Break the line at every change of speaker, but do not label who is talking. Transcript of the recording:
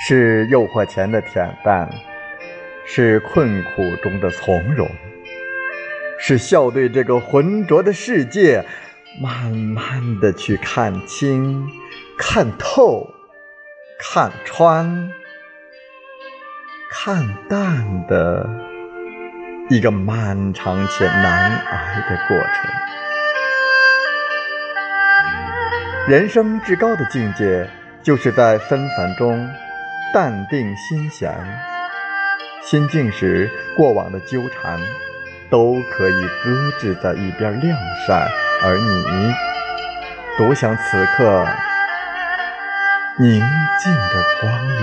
是诱惑前的恬淡，是困苦中的从容，是笑对这个浑浊的世界，慢慢的去看清、看透、看穿、看淡的一个漫长且难挨的过程。人生至高的境界，就是在纷繁中。淡定心闲，心静时，过往的纠缠都可以搁置在一边晾晒，而你独享此刻宁静的光。